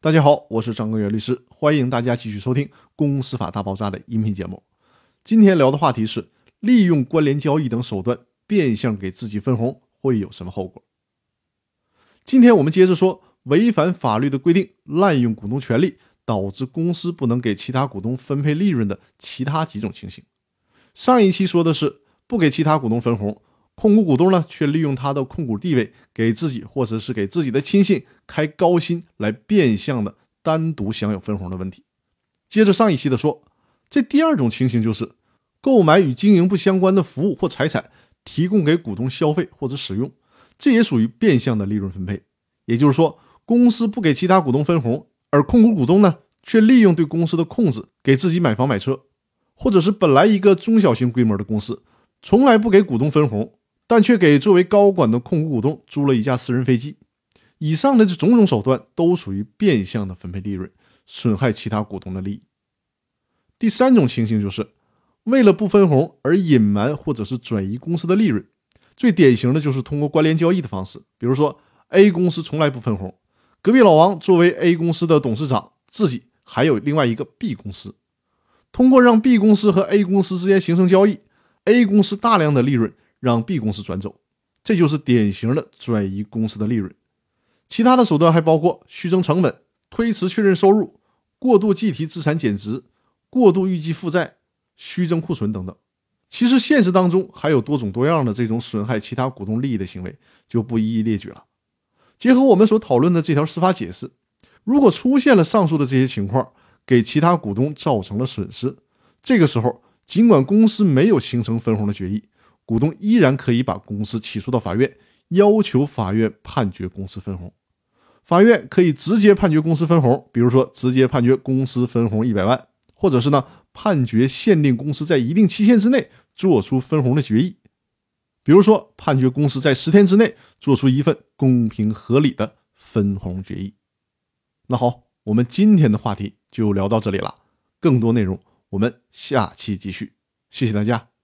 大家好，我是张根源律师，欢迎大家继续收听《公司法大爆炸》的音频节目。今天聊的话题是利用关联交易等手段变相给自己分红会有什么后果？今天我们接着说违反法律的规定、滥用股东权利，导致公司不能给其他股东分配利润的其他几种情形。上一期说的是不给其他股东分红。控股股东呢，却利用他的控股地位，给自己或者是给自己的亲信开高薪，来变相的单独享有分红的问题。接着上一期的说，这第二种情形就是购买与经营不相关的服务或财产，提供给股东消费或者使用，这也属于变相的利润分配。也就是说，公司不给其他股东分红，而控股股东呢，却利用对公司的控制，给自己买房买车，或者是本来一个中小型规模的公司，从来不给股东分红。但却给作为高管的控股股东租了一架私人飞机，以上的这种种手段都属于变相的分配利润，损害其他股东的利益。第三种情形就是为了不分红而隐瞒或者是转移公司的利润，最典型的就是通过关联交易的方式，比如说 A 公司从来不分红，隔壁老王作为 A 公司的董事长，自己还有另外一个 B 公司，通过让 B 公司和 A 公司之间形成交易，A 公司大量的利润。让 B 公司转走，这就是典型的转移公司的利润。其他的手段还包括虚增成本、推迟确认收入、过度计提资产减值、过度预计负债、虚增库存等等。其实现实当中还有多种多样的这种损害其他股东利益的行为，就不一一列举了。结合我们所讨论的这条司法解释，如果出现了上述的这些情况，给其他股东造成了损失，这个时候尽管公司没有形成分红的决议。股东依然可以把公司起诉到法院，要求法院判决公司分红。法院可以直接判决公司分红，比如说直接判决公司分红一百万，或者是呢判决限定公司在一定期限之内做出分红的决议，比如说判决公司在十天之内做出一份公平合理的分红决议。那好，我们今天的话题就聊到这里了，更多内容我们下期继续，谢谢大家。